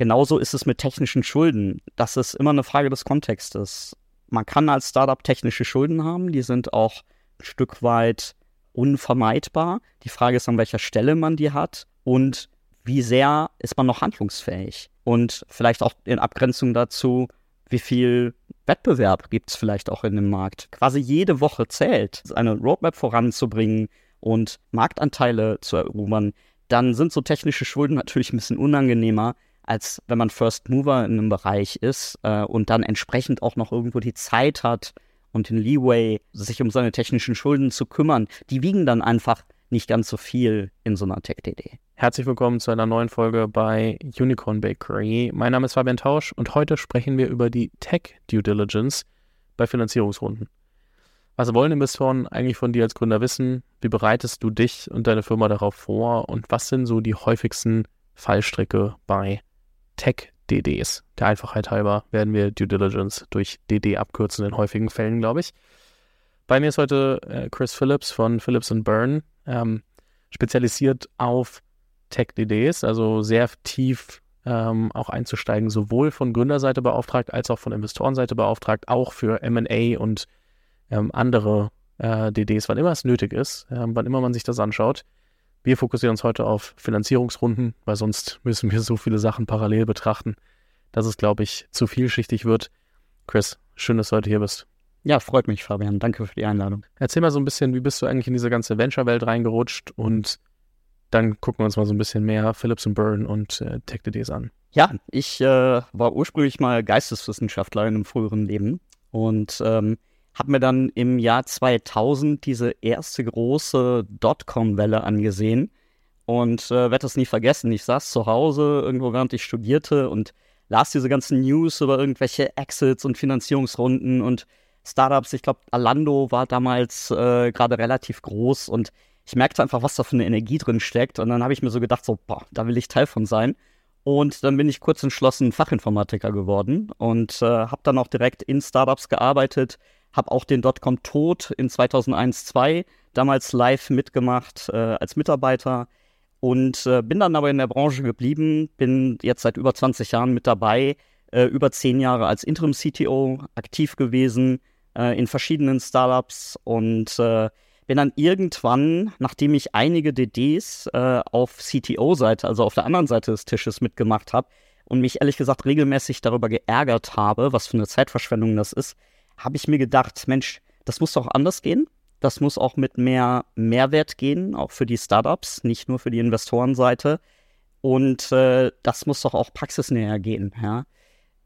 genauso ist es mit technischen Schulden. Das ist immer eine Frage des Kontextes. Man kann als Startup technische Schulden haben, die sind auch ein Stück weit unvermeidbar. Die Frage ist, an welcher Stelle man die hat und wie sehr ist man noch handlungsfähig. Und vielleicht auch in Abgrenzung dazu, wie viel Wettbewerb gibt es vielleicht auch in dem Markt. Quasi jede Woche zählt, eine Roadmap voranzubringen und Marktanteile zu erobern. Dann sind so technische Schulden natürlich ein bisschen unangenehmer, als wenn man First Mover in einem Bereich ist äh, und dann entsprechend auch noch irgendwo die Zeit hat und den Leeway, sich um seine technischen Schulden zu kümmern. Die wiegen dann einfach nicht ganz so viel in so einer Tech-DD. Herzlich willkommen zu einer neuen Folge bei Unicorn Bakery. Mein Name ist Fabian Tausch und heute sprechen wir über die Tech Due Diligence bei Finanzierungsrunden. Was wollen Investoren eigentlich von dir als Gründer wissen? Wie bereitest du dich und deine Firma darauf vor? Und was sind so die häufigsten Fallstricke bei Tech-DDs? Der Einfachheit halber werden wir Due Diligence durch DD abkürzen in häufigen Fällen, glaube ich. Bei mir ist heute äh, Chris Phillips von Phillips Byrne, ähm, spezialisiert auf Tech-DDs, also sehr tief ähm, auch einzusteigen, sowohl von Gründerseite beauftragt als auch von Investorenseite beauftragt, auch für MA und ähm, andere äh, DDs, wann immer es nötig ist, äh, wann immer man sich das anschaut. Wir fokussieren uns heute auf Finanzierungsrunden, weil sonst müssen wir so viele Sachen parallel betrachten, dass es, glaube ich, zu vielschichtig wird. Chris, schön, dass du heute hier bist. Ja, freut mich, Fabian. Danke für die Einladung. Erzähl mal so ein bisschen, wie bist du eigentlich in diese ganze Venture-Welt reingerutscht und dann gucken wir uns mal so ein bisschen mehr Philips und Byrne und äh, TechDDs an. Ja, ich äh, war ursprünglich mal Geisteswissenschaftler in einem früheren Leben und ähm, habe mir dann im Jahr 2000 diese erste große Dotcom-Welle angesehen und äh, werde das nie vergessen. Ich saß zu Hause irgendwo, während ich studierte und las diese ganzen News über irgendwelche Exits und Finanzierungsrunden und Startups. Ich glaube, Alando war damals äh, gerade relativ groß und ich merkte einfach, was da für eine Energie drin steckt. Und dann habe ich mir so gedacht, so, boah, da will ich Teil von sein. Und dann bin ich kurz entschlossen Fachinformatiker geworden und äh, habe dann auch direkt in Startups gearbeitet, habe auch den Dotcom Tod in 2001, 2 damals live mitgemacht äh, als Mitarbeiter und äh, bin dann aber in der Branche geblieben, bin jetzt seit über 20 Jahren mit dabei, äh, über zehn Jahre als Interim-CTO aktiv gewesen äh, in verschiedenen Startups und äh, bin dann irgendwann, nachdem ich einige DDs äh, auf CTO-Seite, also auf der anderen Seite des Tisches mitgemacht habe und mich ehrlich gesagt regelmäßig darüber geärgert habe, was für eine Zeitverschwendung das ist, habe ich mir gedacht, Mensch, das muss doch anders gehen. Das muss auch mit mehr Mehrwert gehen, auch für die Startups, nicht nur für die Investorenseite. Und äh, das muss doch auch praxisnäher gehen. Ja?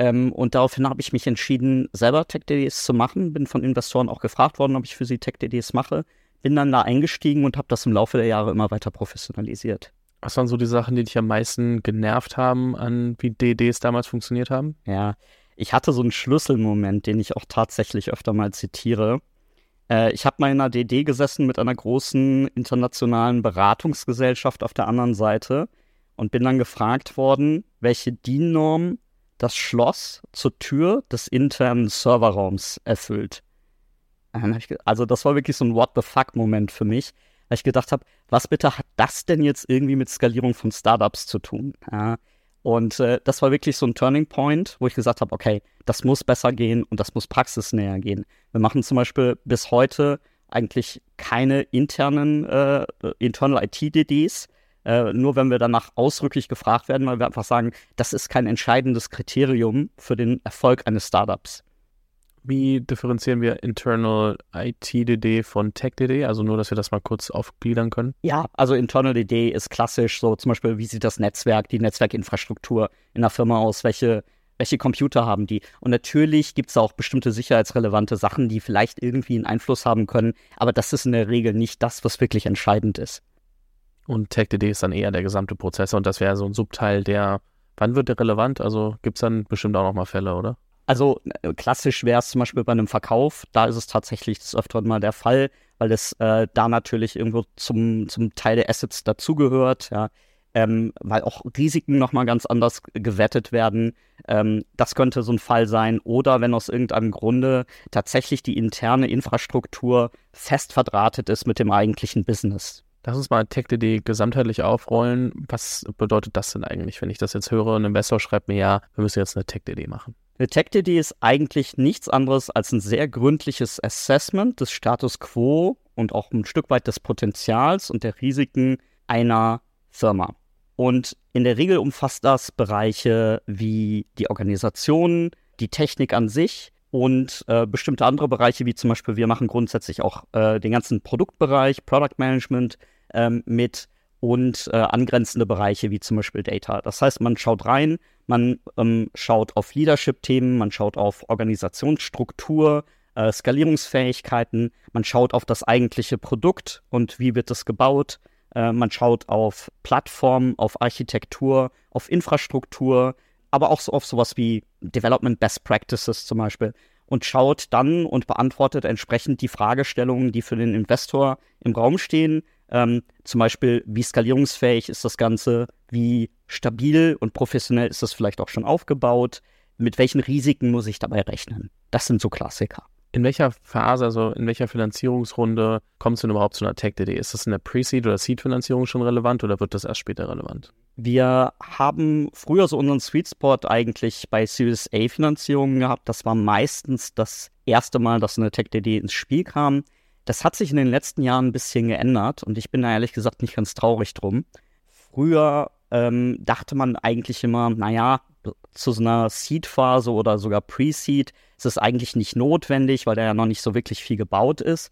Ähm, und daraufhin habe ich mich entschieden, selber Tech-DDs zu machen. Bin von Investoren auch gefragt worden, ob ich für sie Tech-DDs mache bin dann da eingestiegen und habe das im Laufe der Jahre immer weiter professionalisiert. Was waren so die Sachen, die dich am meisten genervt haben, an wie DDs damals funktioniert haben? Ja, ich hatte so einen Schlüsselmoment, den ich auch tatsächlich öfter mal zitiere. Äh, ich habe mal in einer DD gesessen mit einer großen internationalen Beratungsgesellschaft auf der anderen Seite und bin dann gefragt worden, welche DIN-Norm das Schloss zur Tür des internen Serverraums erfüllt. Also das war wirklich so ein What the fuck-Moment für mich, weil ich gedacht habe, was bitte hat das denn jetzt irgendwie mit Skalierung von Startups zu tun? Ja, und äh, das war wirklich so ein Turning Point, wo ich gesagt habe, okay, das muss besser gehen und das muss praxisnäher gehen. Wir machen zum Beispiel bis heute eigentlich keine internen äh, Internal IT-DDs, äh, nur wenn wir danach ausdrücklich gefragt werden, weil wir einfach sagen, das ist kein entscheidendes Kriterium für den Erfolg eines Startups. Wie differenzieren wir Internal IT-DD von Tech-DD? Also nur, dass wir das mal kurz aufgliedern können. Ja, also Internal DD ist klassisch so zum Beispiel, wie sieht das Netzwerk, die Netzwerkinfrastruktur in der Firma aus, welche, welche Computer haben die? Und natürlich gibt es auch bestimmte sicherheitsrelevante Sachen, die vielleicht irgendwie einen Einfluss haben können, aber das ist in der Regel nicht das, was wirklich entscheidend ist. Und Tech-DD ist dann eher der gesamte Prozess und das wäre so ein Subteil, der, wann wird der relevant? Also gibt es dann bestimmt auch nochmal Fälle, oder? Also äh, klassisch wäre es zum Beispiel bei einem Verkauf, da ist es tatsächlich des Öfteren mal der Fall, weil es äh, da natürlich irgendwo zum, zum Teil der Assets dazugehört, ja. Ähm, weil auch Risiken nochmal ganz anders gewettet werden. Ähm, das könnte so ein Fall sein. Oder wenn aus irgendeinem Grunde tatsächlich die interne Infrastruktur fest verdrahtet ist mit dem eigentlichen Business. Lass uns mal TechDD gesamtheitlich aufrollen. Was bedeutet das denn eigentlich, wenn ich das jetzt höre? Ein Investor schreibt mir ja, wir müssen jetzt eine TechDD machen. Eine ist eigentlich nichts anderes als ein sehr gründliches Assessment des Status quo und auch ein Stück weit des Potenzials und der Risiken einer Firma. Und in der Regel umfasst das Bereiche wie die Organisation, die Technik an sich und äh, bestimmte andere Bereiche, wie zum Beispiel wir machen grundsätzlich auch äh, den ganzen Produktbereich, Product Management ähm, mit und äh, angrenzende Bereiche wie zum Beispiel Data. Das heißt, man schaut rein, man ähm, schaut auf Leadership-Themen, man schaut auf Organisationsstruktur, äh, Skalierungsfähigkeiten, man schaut auf das eigentliche Produkt und wie wird es gebaut, äh, man schaut auf Plattform, auf Architektur, auf Infrastruktur, aber auch so auf sowas wie Development Best Practices zum Beispiel und schaut dann und beantwortet entsprechend die Fragestellungen, die für den Investor im Raum stehen. Ähm, zum Beispiel, wie skalierungsfähig ist das Ganze, wie stabil und professionell ist das vielleicht auch schon aufgebaut, mit welchen Risiken muss ich dabei rechnen. Das sind so Klassiker. In welcher Phase, also in welcher Finanzierungsrunde kommst du denn überhaupt zu einer Tech-DD? Ist das in der Pre-Seed- oder Seed-Finanzierung schon relevant oder wird das erst später relevant? Wir haben früher so unseren Sweet Spot eigentlich bei Series A-Finanzierungen gehabt. Das war meistens das erste Mal, dass eine Tech-DD ins Spiel kam. Das hat sich in den letzten Jahren ein bisschen geändert und ich bin da ehrlich gesagt nicht ganz traurig drum. Früher ähm, dachte man eigentlich immer, naja, zu so einer Seed-Phase oder sogar Pre-Seed ist es eigentlich nicht notwendig, weil da ja noch nicht so wirklich viel gebaut ist.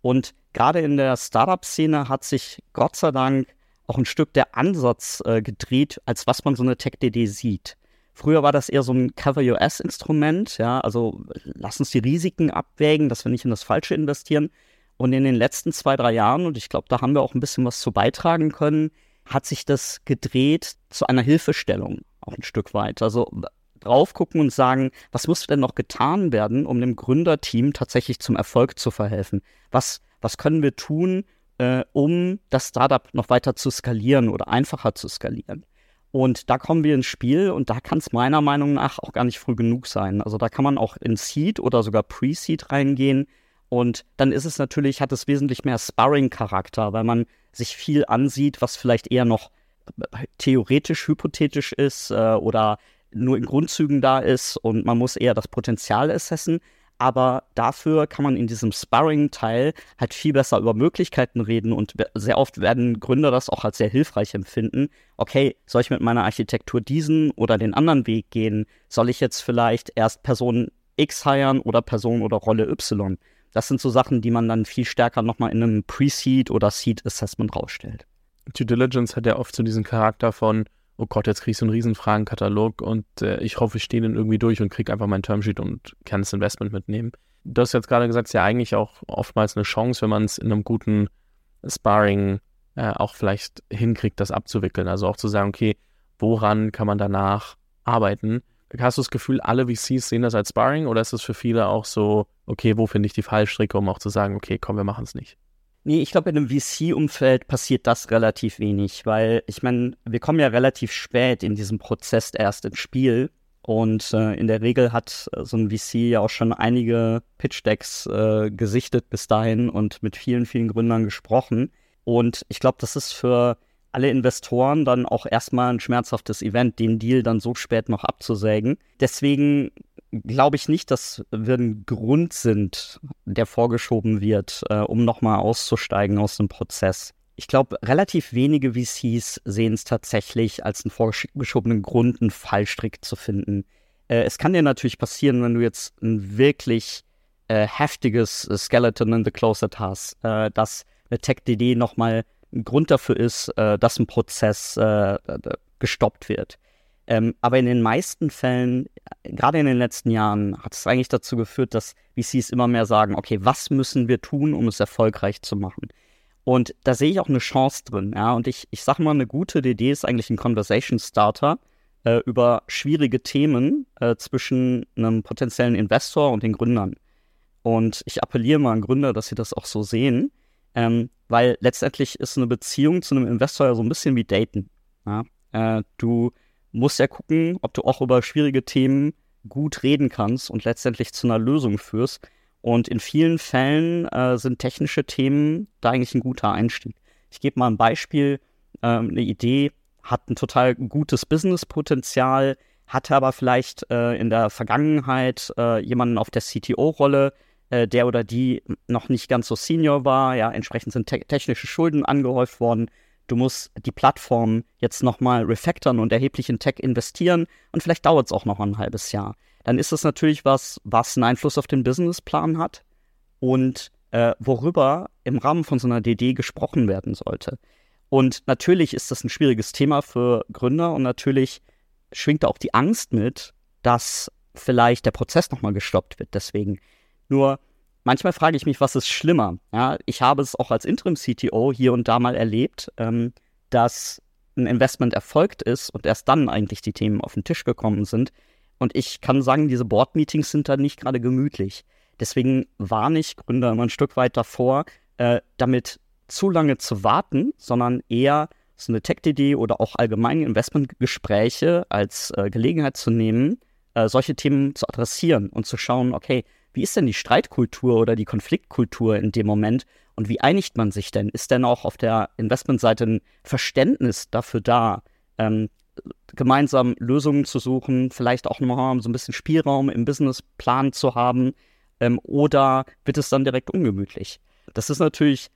Und gerade in der Startup-Szene hat sich Gott sei Dank auch ein Stück der Ansatz äh, gedreht, als was man so eine Tech-DD sieht. Früher war das eher so ein Cover-US-Instrument, ja, also lass uns die Risiken abwägen, dass wir nicht in das Falsche investieren. Und in den letzten zwei, drei Jahren, und ich glaube, da haben wir auch ein bisschen was zu beitragen können, hat sich das gedreht zu einer Hilfestellung, auch ein Stück weit. Also drauf gucken und sagen, was muss denn noch getan werden, um dem Gründerteam tatsächlich zum Erfolg zu verhelfen? Was, was können wir tun, äh, um das Startup noch weiter zu skalieren oder einfacher zu skalieren? Und da kommen wir ins Spiel und da kann es meiner Meinung nach auch gar nicht früh genug sein. Also da kann man auch in Seed oder sogar Pre-Seed reingehen. Und dann ist es natürlich, hat es wesentlich mehr Sparring-Charakter, weil man sich viel ansieht, was vielleicht eher noch theoretisch, hypothetisch ist äh, oder nur in Grundzügen da ist und man muss eher das Potenzial assessen. Aber dafür kann man in diesem Sparring-Teil halt viel besser über Möglichkeiten reden und sehr oft werden Gründer das auch als sehr hilfreich empfinden. Okay, soll ich mit meiner Architektur diesen oder den anderen Weg gehen? Soll ich jetzt vielleicht erst Person X heiern oder Person oder Rolle Y? Das sind so Sachen, die man dann viel stärker nochmal in einem Pre-Seed oder Seed-Assessment rausstellt. Due Diligence hat ja oft so diesen Charakter von, oh Gott, jetzt kriegst du einen riesen Fragenkatalog und äh, ich hoffe, ich stehe den irgendwie durch und kriege einfach mein Termsheet und kann das Investment mitnehmen. Du hast jetzt gerade gesagt, es ist ja eigentlich auch oftmals eine Chance, wenn man es in einem guten Sparring äh, auch vielleicht hinkriegt, das abzuwickeln. Also auch zu sagen, okay, woran kann man danach arbeiten? Hast du das Gefühl, alle VCs sehen das als Sparring oder ist es für viele auch so, okay, wo finde ich die Fallstricke, um auch zu sagen, okay, komm, wir machen es nicht? Nee, ich glaube, in einem VC-Umfeld passiert das relativ wenig, weil ich meine, wir kommen ja relativ spät in diesem Prozess erst ins Spiel. Und äh, in der Regel hat äh, so ein VC ja auch schon einige Pitch-Decks äh, gesichtet bis dahin und mit vielen, vielen Gründern gesprochen. Und ich glaube, das ist für alle Investoren dann auch erstmal ein schmerzhaftes Event, den Deal dann so spät noch abzusägen. Deswegen glaube ich nicht, dass wir ein Grund sind, der vorgeschoben wird, äh, um nochmal auszusteigen aus dem Prozess. Ich glaube, relativ wenige VCs sehen es tatsächlich als einen vorgeschobenen Grund, einen Fallstrick zu finden. Äh, es kann dir natürlich passieren, wenn du jetzt ein wirklich äh, heftiges Skeleton in the Closet hast, äh, dass eine Tech-DD nochmal Grund dafür ist, äh, dass ein Prozess äh, gestoppt wird. Ähm, aber in den meisten Fällen, gerade in den letzten Jahren, hat es eigentlich dazu geführt, dass VCs immer mehr sagen, okay, was müssen wir tun, um es erfolgreich zu machen? Und da sehe ich auch eine Chance drin. Ja? Und ich, ich sage mal, eine gute Idee ist eigentlich ein Conversation Starter äh, über schwierige Themen äh, zwischen einem potenziellen Investor und den Gründern. Und ich appelliere mal an Gründer, dass sie das auch so sehen, ähm, weil letztendlich ist eine Beziehung zu einem Investor ja so ein bisschen wie Daten. Ja? Äh, du musst ja gucken, ob du auch über schwierige Themen gut reden kannst und letztendlich zu einer Lösung führst. Und in vielen Fällen äh, sind technische Themen da eigentlich ein guter Einstieg. Ich gebe mal ein Beispiel. Ähm, eine Idee hat ein total gutes Businesspotenzial, hatte aber vielleicht äh, in der Vergangenheit äh, jemanden auf der CTO-Rolle, äh, der oder die noch nicht ganz so senior war. Ja, entsprechend sind te technische Schulden angehäuft worden. Du musst die Plattform jetzt nochmal refactoren und erheblich in Tech investieren und vielleicht dauert es auch noch ein halbes Jahr. Dann ist es natürlich was, was einen Einfluss auf den Businessplan hat und äh, worüber im Rahmen von so einer DD gesprochen werden sollte. Und natürlich ist das ein schwieriges Thema für Gründer und natürlich schwingt da auch die Angst mit, dass vielleicht der Prozess nochmal gestoppt wird. Deswegen nur manchmal frage ich mich, was ist schlimmer? Ja, ich habe es auch als Interim-CTO hier und da mal erlebt, ähm, dass ein Investment erfolgt ist und erst dann eigentlich die Themen auf den Tisch gekommen sind. Und ich kann sagen, diese Board-Meetings sind da nicht gerade gemütlich. Deswegen warne ich Gründer immer ein Stück weit davor, äh, damit zu lange zu warten, sondern eher so eine Tech-DD oder auch allgemeine Investmentgespräche als äh, Gelegenheit zu nehmen, äh, solche Themen zu adressieren und zu schauen, okay, wie ist denn die Streitkultur oder die Konfliktkultur in dem Moment und wie einigt man sich denn? Ist denn auch auf der Investmentseite ein Verständnis dafür da, ähm, gemeinsam Lösungen zu suchen, vielleicht auch nochmal so ein bisschen Spielraum im Businessplan zu haben ähm, oder wird es dann direkt ungemütlich? Das ist natürlich,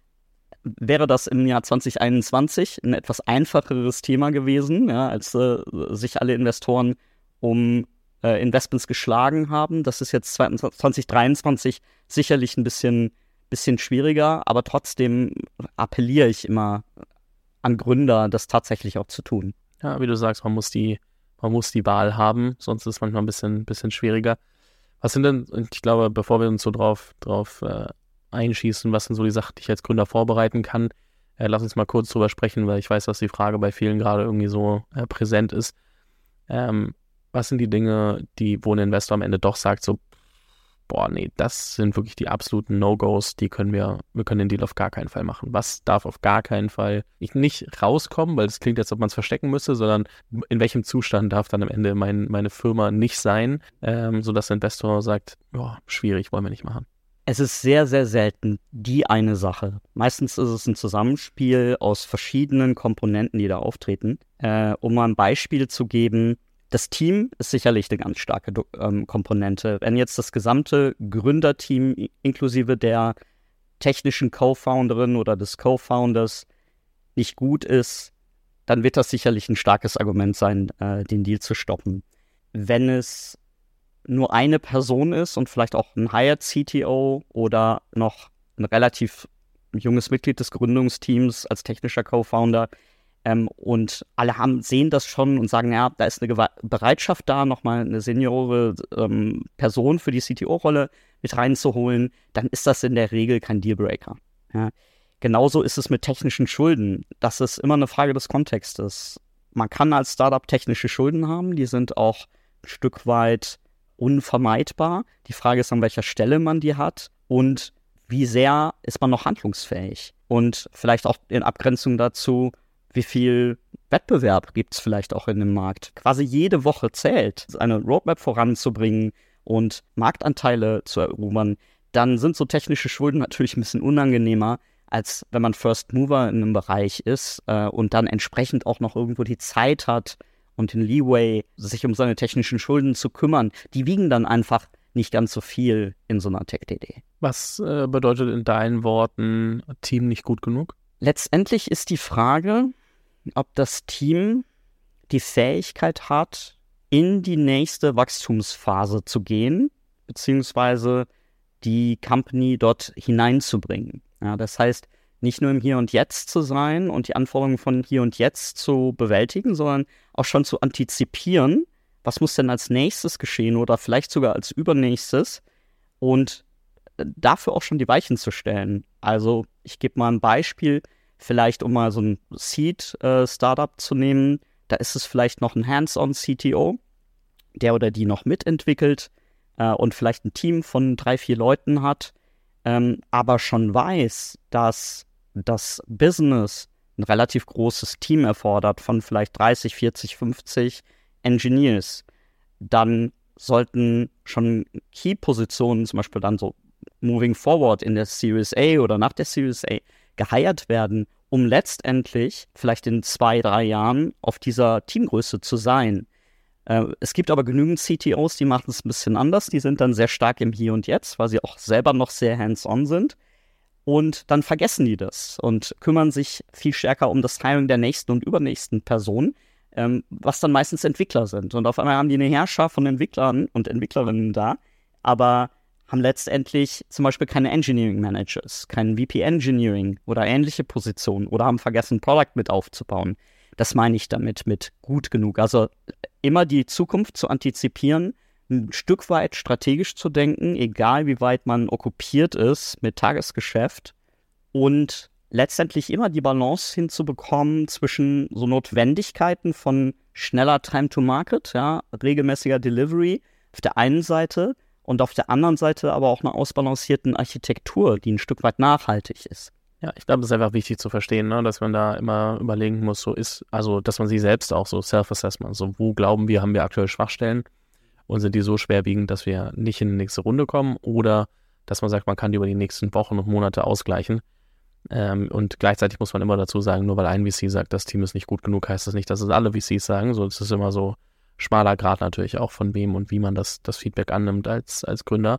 wäre das im Jahr 2021 ein etwas einfacheres Thema gewesen, ja, als äh, sich alle Investoren um äh, Investments geschlagen haben. Das ist jetzt 2023 sicherlich ein bisschen, bisschen schwieriger, aber trotzdem appelliere ich immer an Gründer, das tatsächlich auch zu tun. Ja, wie du sagst, man muss die, man muss die Wahl haben, sonst ist es manchmal ein bisschen, bisschen schwieriger. Was sind denn, ich glaube, bevor wir uns so drauf, drauf äh, einschießen, was sind so die Sachen, die ich als Gründer vorbereiten kann, äh, lass uns mal kurz drüber sprechen, weil ich weiß, dass die Frage bei vielen gerade irgendwie so äh, präsent ist. Ähm, was sind die Dinge, die, wo ein Investor am Ende doch sagt, so, boah, nee, das sind wirklich die absoluten No-Gos, die können wir, wir können den Deal auf gar keinen Fall machen. Was darf auf gar keinen Fall nicht rauskommen, weil es klingt, als ob man es verstecken müsste, sondern in welchem Zustand darf dann am Ende mein, meine Firma nicht sein, ähm, sodass der Investor sagt, boah, schwierig, wollen wir nicht machen. Es ist sehr, sehr selten die eine Sache. Meistens ist es ein Zusammenspiel aus verschiedenen Komponenten, die da auftreten. Äh, um mal ein Beispiel zu geben, das Team ist sicherlich eine ganz starke ähm, Komponente. Wenn jetzt das gesamte Gründerteam inklusive der technischen Co-Founderin oder des Co-Founders nicht gut ist, dann wird das sicherlich ein starkes Argument sein, äh, den Deal zu stoppen. Wenn es nur eine Person ist und vielleicht auch ein Hired CTO oder noch ein relativ junges Mitglied des Gründungsteams als technischer Co-Founder, ähm, und alle haben, sehen das schon und sagen, ja, da ist eine Gewa Bereitschaft da, nochmal eine seniore ähm, Person für die CTO-Rolle mit reinzuholen, dann ist das in der Regel kein Dealbreaker. Ja. Genauso ist es mit technischen Schulden. Das ist immer eine Frage des Kontextes. Man kann als Startup technische Schulden haben, die sind auch ein Stück weit unvermeidbar. Die Frage ist, an welcher Stelle man die hat und wie sehr ist man noch handlungsfähig. Und vielleicht auch in Abgrenzung dazu, wie viel Wettbewerb gibt es vielleicht auch in dem Markt. Quasi jede Woche zählt, eine Roadmap voranzubringen und Marktanteile zu erobern. Dann sind so technische Schulden natürlich ein bisschen unangenehmer, als wenn man First Mover in einem Bereich ist äh, und dann entsprechend auch noch irgendwo die Zeit hat und den Leeway, sich um seine technischen Schulden zu kümmern. Die wiegen dann einfach nicht ganz so viel in so einer Tech-DD. Was äh, bedeutet in deinen Worten Team nicht gut genug? Letztendlich ist die Frage, ob das Team die Fähigkeit hat, in die nächste Wachstumsphase zu gehen, beziehungsweise die Company dort hineinzubringen. Ja, das heißt, nicht nur im Hier und Jetzt zu sein und die Anforderungen von Hier und Jetzt zu bewältigen, sondern auch schon zu antizipieren, was muss denn als nächstes geschehen oder vielleicht sogar als übernächstes und dafür auch schon die Weichen zu stellen. Also ich gebe mal ein Beispiel vielleicht um mal so ein Seed-Startup äh, zu nehmen, da ist es vielleicht noch ein Hands-on-CTO, der oder die noch mitentwickelt äh, und vielleicht ein Team von drei, vier Leuten hat, ähm, aber schon weiß, dass das Business ein relativ großes Team erfordert von vielleicht 30, 40, 50 Engineers, dann sollten schon Key-Positionen, zum Beispiel dann so moving forward in der Series A oder nach der Series A, geheiert werden, um letztendlich vielleicht in zwei, drei Jahren auf dieser Teamgröße zu sein. Äh, es gibt aber genügend CTOs, die machen es ein bisschen anders. Die sind dann sehr stark im Hier und Jetzt, weil sie auch selber noch sehr hands-on sind. Und dann vergessen die das und kümmern sich viel stärker um das Hiring der nächsten und übernächsten Personen, ähm, was dann meistens Entwickler sind. Und auf einmal haben die eine Herrschaft von Entwicklern und Entwicklerinnen da, aber haben letztendlich zum Beispiel keine Engineering Managers, keinen VP Engineering oder ähnliche Positionen oder haben vergessen, Product mit aufzubauen. Das meine ich damit mit gut genug. Also immer die Zukunft zu antizipieren, ein Stück weit strategisch zu denken, egal wie weit man okkupiert ist mit Tagesgeschäft und letztendlich immer die Balance hinzubekommen zwischen so Notwendigkeiten von schneller Time to Market, ja, regelmäßiger Delivery auf der einen Seite und auf der anderen Seite aber auch einer ausbalancierten Architektur, die ein Stück weit nachhaltig ist. Ja, ich glaube, es ist einfach wichtig zu verstehen, ne, dass man da immer überlegen muss, so ist, also dass man sich selbst auch so Self-Assessment, so wo glauben wir, haben wir aktuell Schwachstellen und sind die so schwerwiegend, dass wir nicht in die nächste Runde kommen oder dass man sagt, man kann die über die nächsten Wochen und Monate ausgleichen. Ähm, und gleichzeitig muss man immer dazu sagen, nur weil ein VC sagt, das Team ist nicht gut genug, heißt das nicht, dass es alle VCs sagen. So, es ist immer so schmaler Grad natürlich auch von wem und wie man das, das Feedback annimmt als, als Gründer.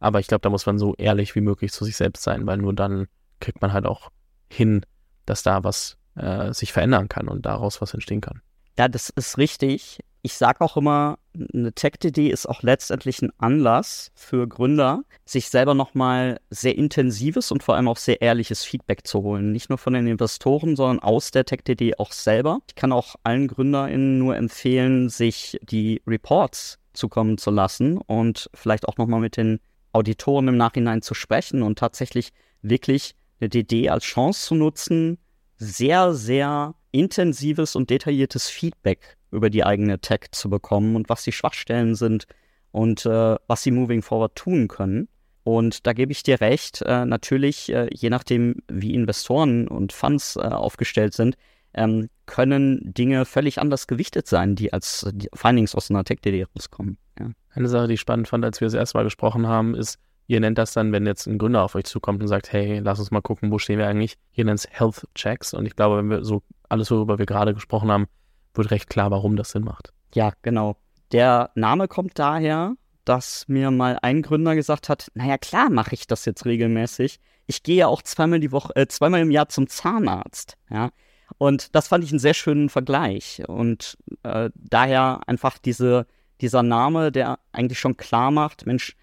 Aber ich glaube, da muss man so ehrlich wie möglich zu sich selbst sein, weil nur dann kriegt man halt auch hin, dass da was äh, sich verändern kann und daraus was entstehen kann. Ja, das ist richtig. Ich sage auch immer, eine Tech-DD ist auch letztendlich ein Anlass für Gründer, sich selber nochmal sehr intensives und vor allem auch sehr ehrliches Feedback zu holen. Nicht nur von den Investoren, sondern aus der Tech-DD auch selber. Ich kann auch allen GründerInnen nur empfehlen, sich die Reports zukommen zu lassen und vielleicht auch nochmal mit den Auditoren im Nachhinein zu sprechen und tatsächlich wirklich eine DD als Chance zu nutzen, sehr, sehr intensives und detailliertes Feedback über die eigene Tech zu bekommen und was die Schwachstellen sind und äh, was sie moving forward tun können. Und da gebe ich dir recht, äh, natürlich, äh, je nachdem, wie Investoren und Funds äh, aufgestellt sind, ähm, können Dinge völlig anders gewichtet sein, die als die Findings aus einer Tech-DD rauskommen. Ja. Eine Sache, die ich spannend fand, als wir das erste Mal gesprochen haben, ist, Ihr nennt das dann, wenn jetzt ein Gründer auf euch zukommt und sagt, hey, lass uns mal gucken, wo stehen wir eigentlich. Ihr nennt es Health Checks. Und ich glaube, wenn wir so alles, worüber wir gerade gesprochen haben, wird recht klar, warum das Sinn macht. Ja, genau. Der Name kommt daher, dass mir mal ein Gründer gesagt hat, naja, klar mache ich das jetzt regelmäßig. Ich gehe ja auch zweimal die Woche, äh, zweimal im Jahr zum Zahnarzt. Ja. Und das fand ich einen sehr schönen Vergleich. Und äh, daher einfach diese, dieser Name, der eigentlich schon klar macht, Mensch,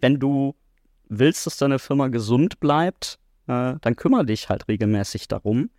wenn du willst, dass deine Firma gesund bleibt, äh, dann kümmere dich halt regelmäßig darum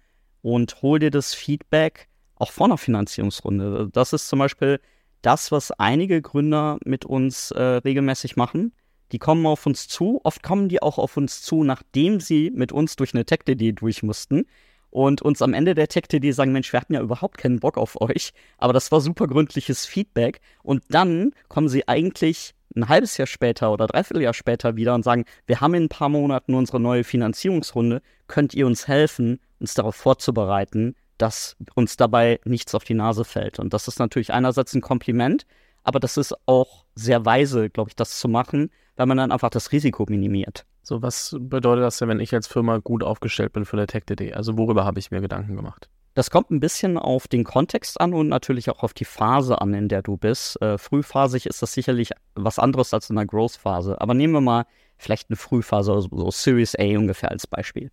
und hol dir das Feedback auch vor einer Finanzierungsrunde. Das ist zum Beispiel das, was einige Gründer mit uns äh, regelmäßig machen. Die kommen auf uns zu. Oft kommen die auch auf uns zu, nachdem sie mit uns durch eine Tech-DD durch mussten und uns am Ende der Tech-DD sagen, Mensch, wir hatten ja überhaupt keinen Bock auf euch, aber das war super gründliches Feedback. Und dann kommen sie eigentlich ein halbes Jahr später oder dreiviertel Jahr später wieder und sagen, wir haben in ein paar Monaten unsere neue Finanzierungsrunde, könnt ihr uns helfen, uns darauf vorzubereiten, dass uns dabei nichts auf die Nase fällt. Und das ist natürlich einerseits ein Kompliment, aber das ist auch sehr weise, glaube ich, das zu machen, weil man dann einfach das Risiko minimiert. So, was bedeutet das denn, wenn ich als Firma gut aufgestellt bin für eine Tech-DD? Also worüber habe ich mir Gedanken gemacht? Das kommt ein bisschen auf den Kontext an und natürlich auch auf die Phase an, in der du bist. Äh, frühphasig ist das sicherlich was anderes als in der Growth-Phase. Aber nehmen wir mal vielleicht eine Frühphase, also so Series A ungefähr als Beispiel.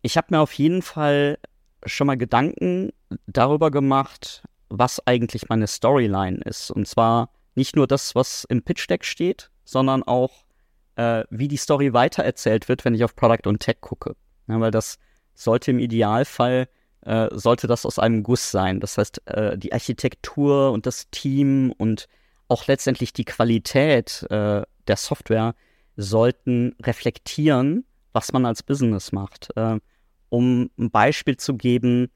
Ich habe mir auf jeden Fall schon mal Gedanken darüber gemacht, was eigentlich meine Storyline ist. Und zwar nicht nur das, was im Pitch Deck steht, sondern auch, äh, wie die Story weitererzählt wird, wenn ich auf Product und Tech gucke. Ja, weil das sollte im Idealfall äh, sollte das aus einem Guss sein. Das heißt, äh, die Architektur und das Team und auch letztendlich die Qualität äh, der Software sollten reflektieren, was man als Business macht. Äh, um ein Beispiel zu geben,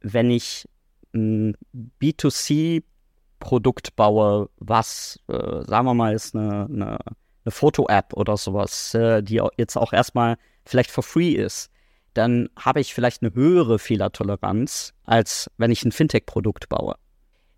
wenn ich ein B2C-Produkt baue, was, äh, sagen wir mal, ist eine, eine, eine Foto-App oder sowas, die jetzt auch erstmal vielleicht for free ist, dann habe ich vielleicht eine höhere Fehlertoleranz, als wenn ich ein Fintech-Produkt baue.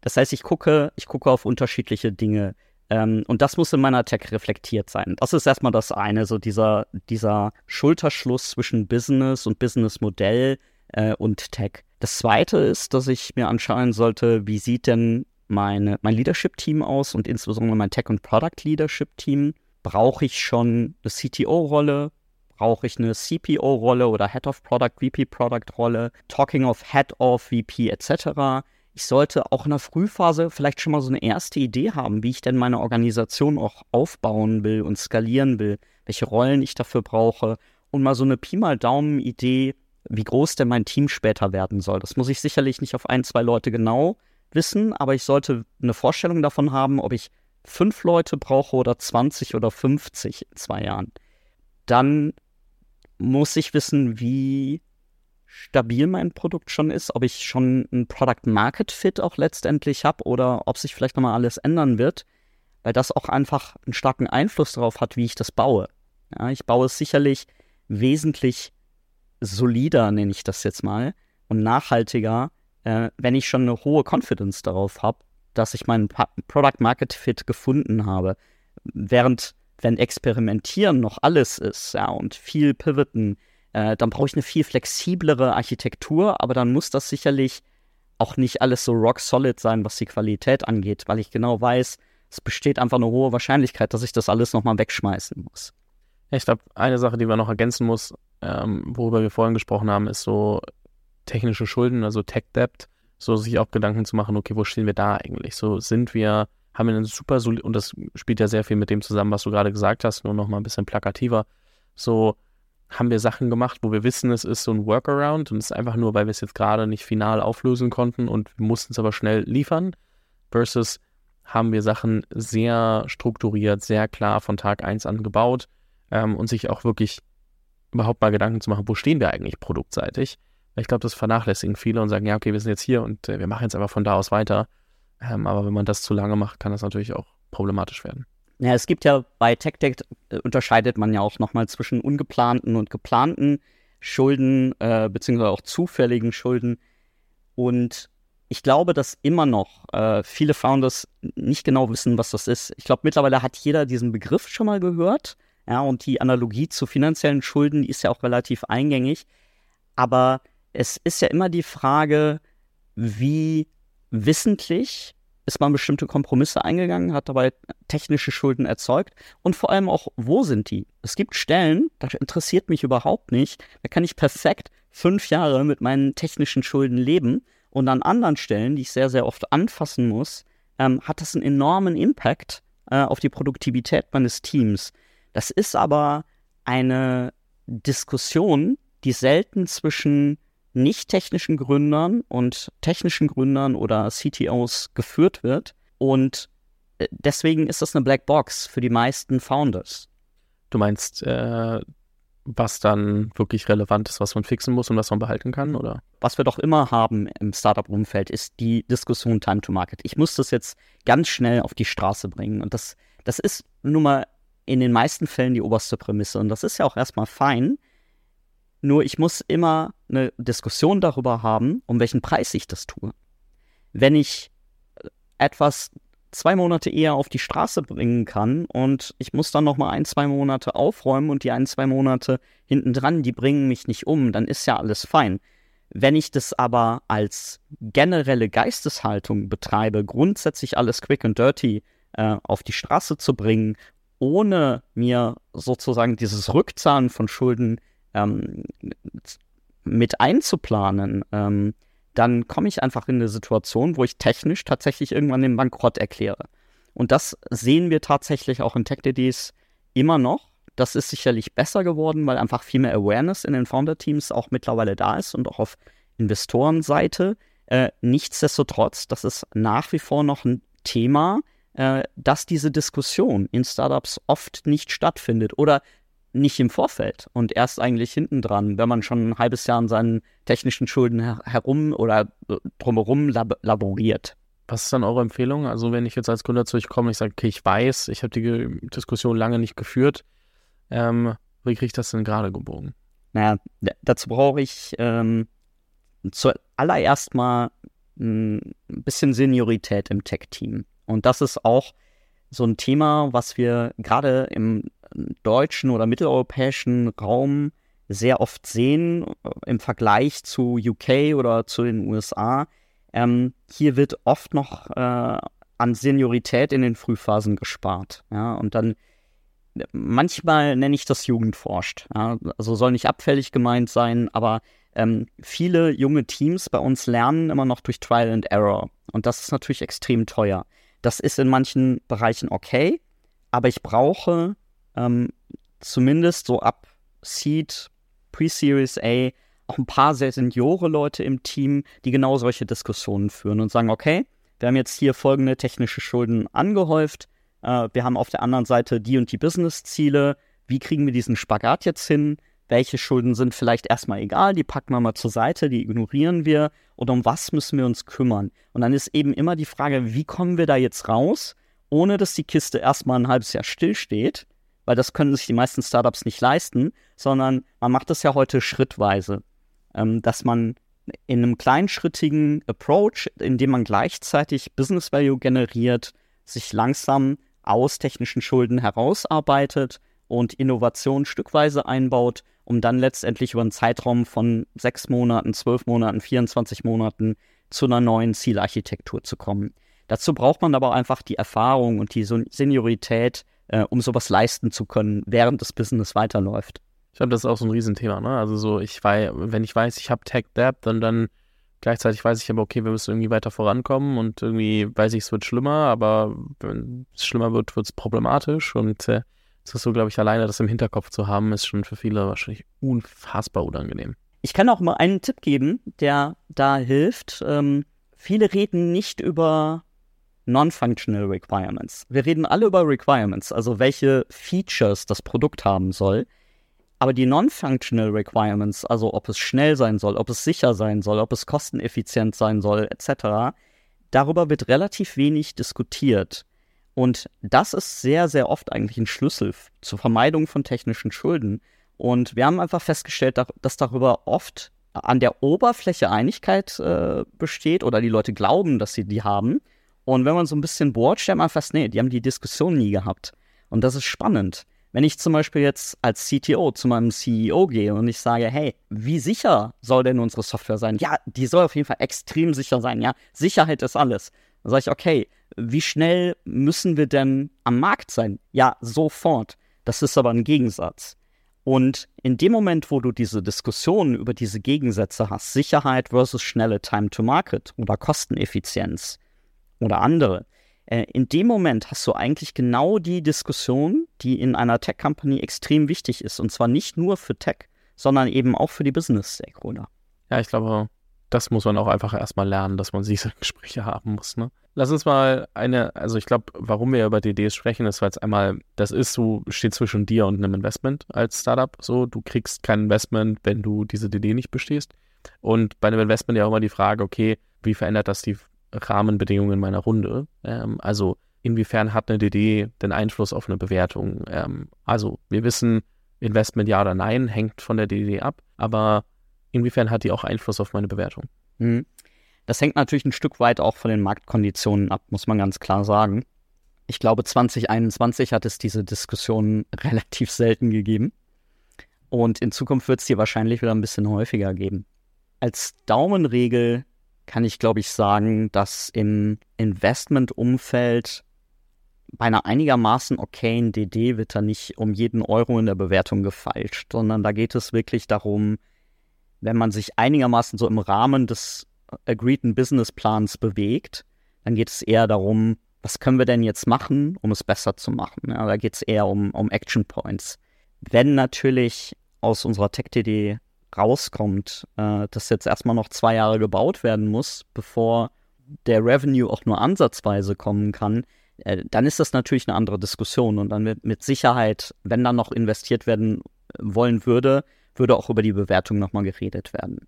Das heißt, ich gucke, ich gucke auf unterschiedliche Dinge. Ähm, und das muss in meiner Tech reflektiert sein. Das ist erstmal das eine, so dieser, dieser Schulterschluss zwischen Business und Businessmodell äh, und Tech. Das zweite ist, dass ich mir anschauen sollte, wie sieht denn meine, mein Leadership-Team aus und insbesondere mein Tech- und Product-Leadership-Team. Brauche ich schon eine CTO-Rolle? Brauche ich eine CPO-Rolle oder Head of Product, VP Product-Rolle? Talking of Head of VP etc ich sollte auch in der Frühphase vielleicht schon mal so eine erste Idee haben, wie ich denn meine Organisation auch aufbauen will und skalieren will, welche Rollen ich dafür brauche und mal so eine Pi mal Daumen Idee, wie groß denn mein Team später werden soll. Das muss ich sicherlich nicht auf ein, zwei Leute genau wissen, aber ich sollte eine Vorstellung davon haben, ob ich fünf Leute brauche oder 20 oder 50 in zwei Jahren. Dann muss ich wissen, wie stabil mein Produkt schon ist, ob ich schon ein Product Market Fit auch letztendlich habe oder ob sich vielleicht nochmal alles ändern wird, weil das auch einfach einen starken Einfluss darauf hat, wie ich das baue. Ja, ich baue es sicherlich wesentlich solider, nenne ich das jetzt mal, und nachhaltiger, äh, wenn ich schon eine hohe Confidence darauf habe, dass ich meinen pa Product Market Fit gefunden habe. Während, wenn Experimentieren noch alles ist, ja, und viel Pivoten, äh, dann brauche ich eine viel flexiblere Architektur, aber dann muss das sicherlich auch nicht alles so rock solid sein, was die Qualität angeht, weil ich genau weiß, es besteht einfach eine hohe Wahrscheinlichkeit, dass ich das alles nochmal wegschmeißen muss. Ich glaube, eine Sache, die man noch ergänzen muss, ähm, worüber wir vorhin gesprochen haben, ist so technische Schulden, also Tech Debt, so sich auch Gedanken zu machen, okay, wo stehen wir da eigentlich? So sind wir, haben wir einen super, und das spielt ja sehr viel mit dem zusammen, was du gerade gesagt hast, nur nochmal ein bisschen plakativer, so haben wir Sachen gemacht, wo wir wissen, es ist so ein Workaround und es ist einfach nur, weil wir es jetzt gerade nicht final auflösen konnten und wir mussten es aber schnell liefern, versus haben wir Sachen sehr strukturiert, sehr klar von Tag 1 an gebaut ähm, und sich auch wirklich überhaupt mal Gedanken zu machen, wo stehen wir eigentlich produktseitig. Ich glaube, das vernachlässigen viele und sagen, ja, okay, wir sind jetzt hier und äh, wir machen jetzt einfach von da aus weiter. Ähm, aber wenn man das zu lange macht, kann das natürlich auch problematisch werden. Ja, es gibt ja bei TechDeck äh, unterscheidet man ja auch nochmal zwischen ungeplanten und geplanten Schulden, äh, beziehungsweise auch zufälligen Schulden. Und ich glaube, dass immer noch äh, viele Founders nicht genau wissen, was das ist. Ich glaube, mittlerweile hat jeder diesen Begriff schon mal gehört. Ja, und die Analogie zu finanziellen Schulden, die ist ja auch relativ eingängig. Aber es ist ja immer die Frage, wie wissentlich ist man bestimmte Kompromisse eingegangen, hat dabei technische Schulden erzeugt und vor allem auch, wo sind die? Es gibt Stellen, das interessiert mich überhaupt nicht, da kann ich perfekt fünf Jahre mit meinen technischen Schulden leben und an anderen Stellen, die ich sehr, sehr oft anfassen muss, ähm, hat das einen enormen Impact äh, auf die Produktivität meines Teams. Das ist aber eine Diskussion, die selten zwischen nicht technischen Gründern und technischen Gründern oder CTOs geführt wird. Und äh, deswegen ist das eine Black Box für die meisten Founders. Du meinst, äh, was dann wirklich relevant ist, was man fixen muss und was man behalten kann, oder? Was wir doch immer haben im Startup-Umfeld, ist die Diskussion Time to Market. Ich muss das jetzt ganz schnell auf die Straße bringen. Und das, das ist nun mal in den meisten Fällen die oberste Prämisse. Und das ist ja auch erstmal fein. Nur ich muss immer eine Diskussion darüber haben, um welchen Preis ich das tue. Wenn ich etwas zwei Monate eher auf die Straße bringen kann und ich muss dann noch mal ein, zwei Monate aufräumen und die ein, zwei Monate hinten dran, die bringen mich nicht um, dann ist ja alles fein. Wenn ich das aber als generelle Geisteshaltung betreibe, grundsätzlich alles quick and dirty äh, auf die Straße zu bringen, ohne mir sozusagen dieses Rückzahlen von Schulden ähm, mit einzuplanen, ähm, dann komme ich einfach in eine Situation, wo ich technisch tatsächlich irgendwann den Bankrott erkläre. Und das sehen wir tatsächlich auch in TechDDs immer noch. Das ist sicherlich besser geworden, weil einfach viel mehr Awareness in den Founder-Teams auch mittlerweile da ist und auch auf Investorenseite. Äh, nichtsdestotrotz, das ist nach wie vor noch ein Thema, äh, dass diese Diskussion in Startups oft nicht stattfindet oder nicht im Vorfeld und erst eigentlich hinten dran, wenn man schon ein halbes Jahr an seinen technischen Schulden her herum oder äh, drumherum lab laboriert. Was ist dann eure Empfehlung? Also wenn ich jetzt als Gründer zu euch komme, ich sage, okay, ich weiß, ich habe die Diskussion lange nicht geführt, ähm, wie kriege ich das denn gerade gebogen? Naja, dazu brauche ich ähm, zuallererst mal ein bisschen Seniorität im Tech-Team. Und das ist auch so ein Thema, was wir gerade im deutschen oder mitteleuropäischen Raum sehr oft sehen äh, im Vergleich zu UK oder zu den USA. Ähm, hier wird oft noch äh, an Seniorität in den Frühphasen gespart. Ja, und dann manchmal nenne ich das Jugendforscht. Ja, also soll nicht abfällig gemeint sein, aber ähm, viele junge Teams bei uns lernen immer noch durch Trial and Error. Und das ist natürlich extrem teuer. Das ist in manchen Bereichen okay, aber ich brauche ähm, zumindest so ab Seed, Pre-Series A auch ein paar sehr seniore Leute im Team, die genau solche Diskussionen führen und sagen, okay, wir haben jetzt hier folgende technische Schulden angehäuft, äh, wir haben auf der anderen Seite die und die Business-Ziele, wie kriegen wir diesen Spagat jetzt hin? Welche Schulden sind vielleicht erstmal egal, die packen wir mal zur Seite, die ignorieren wir und um was müssen wir uns kümmern? Und dann ist eben immer die Frage, wie kommen wir da jetzt raus, ohne dass die Kiste erstmal ein halbes Jahr stillsteht weil das können sich die meisten Startups nicht leisten, sondern man macht das ja heute schrittweise, ähm, dass man in einem kleinschrittigen Approach, in dem man gleichzeitig Business Value generiert, sich langsam aus technischen Schulden herausarbeitet und Innovation stückweise einbaut, um dann letztendlich über einen Zeitraum von sechs Monaten, zwölf Monaten, 24 Monaten zu einer neuen Zielarchitektur zu kommen. Dazu braucht man aber einfach die Erfahrung und die Seniorität, äh, um sowas leisten zu können, während das Business weiterläuft. Ich glaube, das ist auch so ein Riesenthema, ne? Also so, ich weiß, wenn ich weiß, ich habe Tech Debt, dann dann gleichzeitig weiß ich aber, okay, wir müssen irgendwie weiter vorankommen und irgendwie weiß ich, es wird schlimmer, aber wenn es schlimmer wird, wird es problematisch und äh, es ist so, glaube ich, alleine das im Hinterkopf zu haben, ist schon für viele wahrscheinlich unfassbar unangenehm. Ich kann auch mal einen Tipp geben, der da hilft. Ähm, viele reden nicht über Non-Functional Requirements. Wir reden alle über Requirements, also welche Features das Produkt haben soll. Aber die Non-Functional Requirements, also ob es schnell sein soll, ob es sicher sein soll, ob es kosteneffizient sein soll, etc., darüber wird relativ wenig diskutiert. Und das ist sehr, sehr oft eigentlich ein Schlüssel zur Vermeidung von technischen Schulden. Und wir haben einfach festgestellt, dass darüber oft an der Oberfläche Einigkeit äh, besteht oder die Leute glauben, dass sie die haben. Und wenn man so ein bisschen bohrt, stellt man fest, nee, die haben die Diskussion nie gehabt. Und das ist spannend. Wenn ich zum Beispiel jetzt als CTO zu meinem CEO gehe und ich sage, hey, wie sicher soll denn unsere Software sein? Ja, die soll auf jeden Fall extrem sicher sein. Ja, Sicherheit ist alles. Dann sage ich, okay, wie schnell müssen wir denn am Markt sein? Ja, sofort. Das ist aber ein Gegensatz. Und in dem Moment, wo du diese Diskussion über diese Gegensätze hast, Sicherheit versus schnelle Time to Market oder Kosteneffizienz, oder andere. Äh, in dem Moment hast du eigentlich genau die Diskussion, die in einer Tech-Company extrem wichtig ist. Und zwar nicht nur für Tech, sondern eben auch für die Business-Stakeholder. Ja, ich glaube, das muss man auch einfach erstmal lernen, dass man diese Gespräche haben muss. Ne? Lass uns mal eine, also ich glaube, warum wir über DDs sprechen, ist, weil es einmal, das ist so, steht zwischen dir und einem Investment als Startup. So, du kriegst kein Investment, wenn du diese DD nicht bestehst. Und bei einem Investment ja auch immer die Frage, okay, wie verändert das die Rahmenbedingungen meiner Runde. Ähm, also inwiefern hat eine DD den Einfluss auf eine Bewertung? Ähm, also wir wissen, Investment ja oder nein hängt von der DD ab, aber inwiefern hat die auch Einfluss auf meine Bewertung? Mhm. Das hängt natürlich ein Stück weit auch von den Marktkonditionen ab, muss man ganz klar sagen. Ich glaube, 2021 hat es diese Diskussion relativ selten gegeben. Und in Zukunft wird es die wahrscheinlich wieder ein bisschen häufiger geben. Als Daumenregel kann ich, glaube ich, sagen, dass im Investmentumfeld bei einer einigermaßen okayen DD wird da nicht um jeden Euro in der Bewertung gefeilscht, sondern da geht es wirklich darum, wenn man sich einigermaßen so im Rahmen des agreeden Businessplans bewegt, dann geht es eher darum, was können wir denn jetzt machen, um es besser zu machen. Ja, da geht es eher um, um Action Points. Wenn natürlich aus unserer Tech-DD rauskommt, äh, dass jetzt erstmal noch zwei Jahre gebaut werden muss, bevor der Revenue auch nur ansatzweise kommen kann, äh, dann ist das natürlich eine andere Diskussion. Und dann wird mit Sicherheit, wenn dann noch investiert werden äh, wollen würde, würde auch über die Bewertung nochmal geredet werden.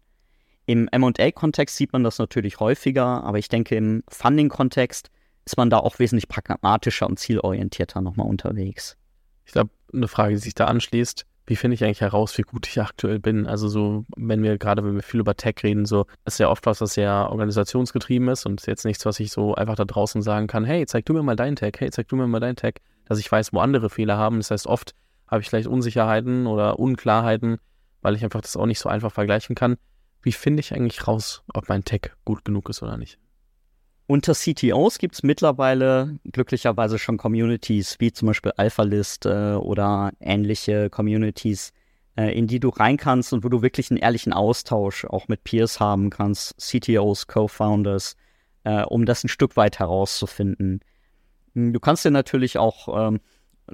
Im MA-Kontext sieht man das natürlich häufiger, aber ich denke, im Funding-Kontext ist man da auch wesentlich pragmatischer und zielorientierter nochmal unterwegs. Ich glaube, eine Frage, die sich da anschließt, wie finde ich eigentlich heraus, wie gut ich aktuell bin? Also so, wenn wir gerade, wenn wir viel über Tech reden, so ist ja oft was, das sehr organisationsgetrieben ist und jetzt nichts, was ich so einfach da draußen sagen kann, hey, zeig du mir mal dein Tech, hey, zeig du mir mal dein Tech, dass ich weiß, wo andere Fehler haben. Das heißt, oft habe ich vielleicht Unsicherheiten oder Unklarheiten, weil ich einfach das auch nicht so einfach vergleichen kann. Wie finde ich eigentlich raus, ob mein Tech gut genug ist oder nicht? Unter CTOs gibt es mittlerweile glücklicherweise schon Communities, wie zum Beispiel AlphaList äh, oder ähnliche Communities, äh, in die du rein kannst und wo du wirklich einen ehrlichen Austausch auch mit Peers haben kannst, CTOs, Co-Founders, äh, um das ein Stück weit herauszufinden. Hm, du kannst dir natürlich auch ähm,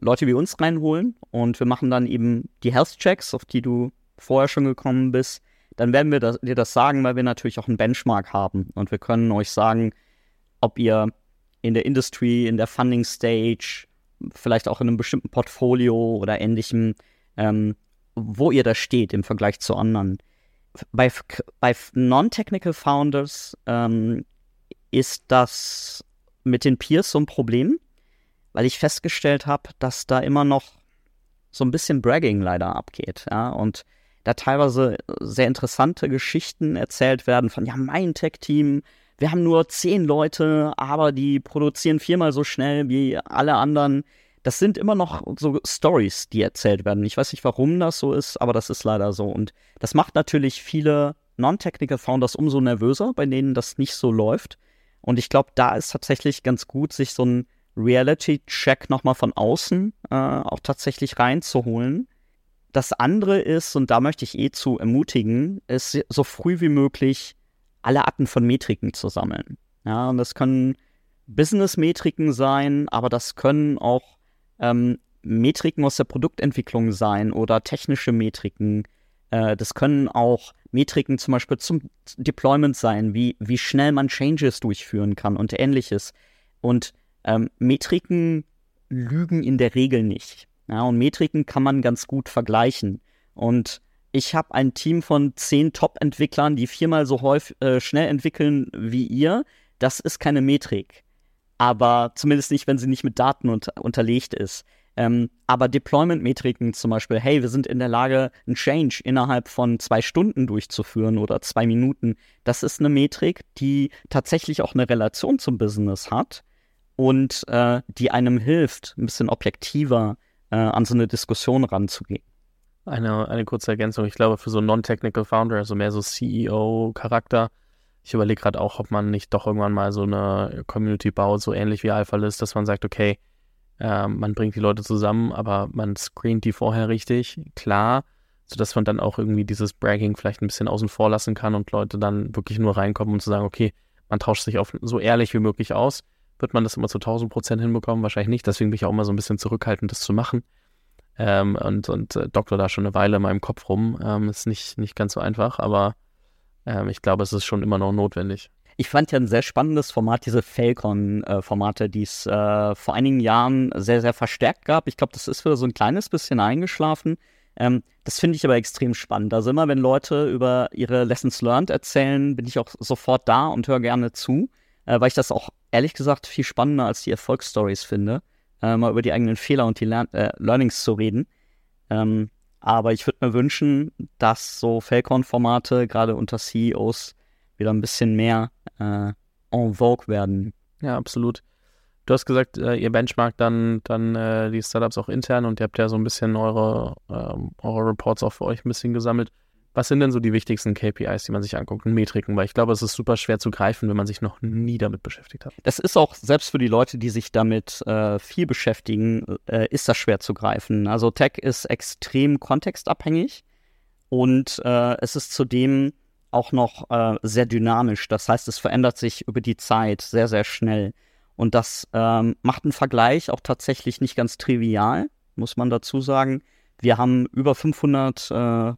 Leute wie uns reinholen und wir machen dann eben die Health-Checks, auf die du vorher schon gekommen bist. Dann werden wir das, dir das sagen, weil wir natürlich auch einen Benchmark haben und wir können euch sagen, ob ihr in der Industry, in der Funding Stage, vielleicht auch in einem bestimmten Portfolio oder ähnlichem, ähm, wo ihr da steht im Vergleich zu anderen. Bei, bei Non-Technical Founders ähm, ist das mit den Peers so ein Problem, weil ich festgestellt habe, dass da immer noch so ein bisschen Bragging leider abgeht. Ja? Und da teilweise sehr interessante Geschichten erzählt werden von, ja, mein Tech-Team wir haben nur zehn Leute, aber die produzieren viermal so schnell wie alle anderen. Das sind immer noch so Stories, die erzählt werden. Ich weiß nicht, warum das so ist, aber das ist leider so. Und das macht natürlich viele Non-Technical Founders umso nervöser, bei denen das nicht so läuft. Und ich glaube, da ist tatsächlich ganz gut, sich so ein Reality-Check nochmal von außen äh, auch tatsächlich reinzuholen. Das andere ist, und da möchte ich eh zu ermutigen, ist so früh wie möglich alle Arten von Metriken zu sammeln. Ja, und das können Business-Metriken sein, aber das können auch ähm, Metriken aus der Produktentwicklung sein oder technische Metriken. Äh, das können auch Metriken zum Beispiel zum Deployment sein, wie, wie schnell man Changes durchführen kann und ähnliches. Und ähm, Metriken lügen in der Regel nicht. Ja, und Metriken kann man ganz gut vergleichen. Und ich habe ein Team von zehn Top-Entwicklern, die viermal so häufig äh, schnell entwickeln wie ihr. Das ist keine Metrik. Aber zumindest nicht, wenn sie nicht mit Daten unter unterlegt ist. Ähm, aber Deployment-Metriken zum Beispiel, hey, wir sind in der Lage, einen Change innerhalb von zwei Stunden durchzuführen oder zwei Minuten, das ist eine Metrik, die tatsächlich auch eine Relation zum Business hat und äh, die einem hilft, ein bisschen objektiver äh, an so eine Diskussion ranzugehen. Eine, eine kurze Ergänzung. Ich glaube, für so einen Non-Technical Founder, also mehr so CEO-Charakter, ich überlege gerade auch, ob man nicht doch irgendwann mal so eine Community baut, so ähnlich wie AlphaList, dass man sagt, okay, äh, man bringt die Leute zusammen, aber man screent die vorher richtig, klar, sodass man dann auch irgendwie dieses Bragging vielleicht ein bisschen außen vor lassen kann und Leute dann wirklich nur reinkommen und zu sagen, okay, man tauscht sich auf so ehrlich wie möglich aus. Wird man das immer zu 1000 Prozent hinbekommen? Wahrscheinlich nicht. Deswegen bin ich auch immer so ein bisschen zurückhaltend, das zu machen ähm, und, und äh, doktor da schon eine Weile in meinem Kopf rum. Ähm, ist nicht, nicht ganz so einfach, aber ähm, ich glaube, es ist schon immer noch notwendig. Ich fand ja ein sehr spannendes Format, diese Falcon-Formate, äh, die es äh, vor einigen Jahren sehr, sehr verstärkt gab. Ich glaube, das ist wieder so ein kleines bisschen eingeschlafen. Ähm, das finde ich aber extrem spannend. Also immer, wenn Leute über ihre Lessons learned erzählen, bin ich auch sofort da und höre gerne zu, äh, weil ich das auch ehrlich gesagt viel spannender als die Erfolgsstories finde äh, mal über die eigenen Fehler und die Lern äh, Learnings zu reden. Ähm, aber ich würde mir wünschen, dass so Falcon-Formate gerade unter CEOs wieder ein bisschen mehr äh, en vogue werden. Ja, absolut. Du hast gesagt, äh, ihr benchmarkt dann, dann äh, die Startups auch intern und ihr habt ja so ein bisschen eure, ähm, eure Reports auch für euch ein bisschen gesammelt. Was sind denn so die wichtigsten KPIs, die man sich anguckt und Metriken? Weil ich glaube, es ist super schwer zu greifen, wenn man sich noch nie damit beschäftigt hat. Das ist auch, selbst für die Leute, die sich damit äh, viel beschäftigen, äh, ist das schwer zu greifen. Also Tech ist extrem kontextabhängig und äh, es ist zudem auch noch äh, sehr dynamisch. Das heißt, es verändert sich über die Zeit sehr, sehr schnell. Und das ähm, macht einen Vergleich auch tatsächlich nicht ganz trivial, muss man dazu sagen. Wir haben über 500 äh,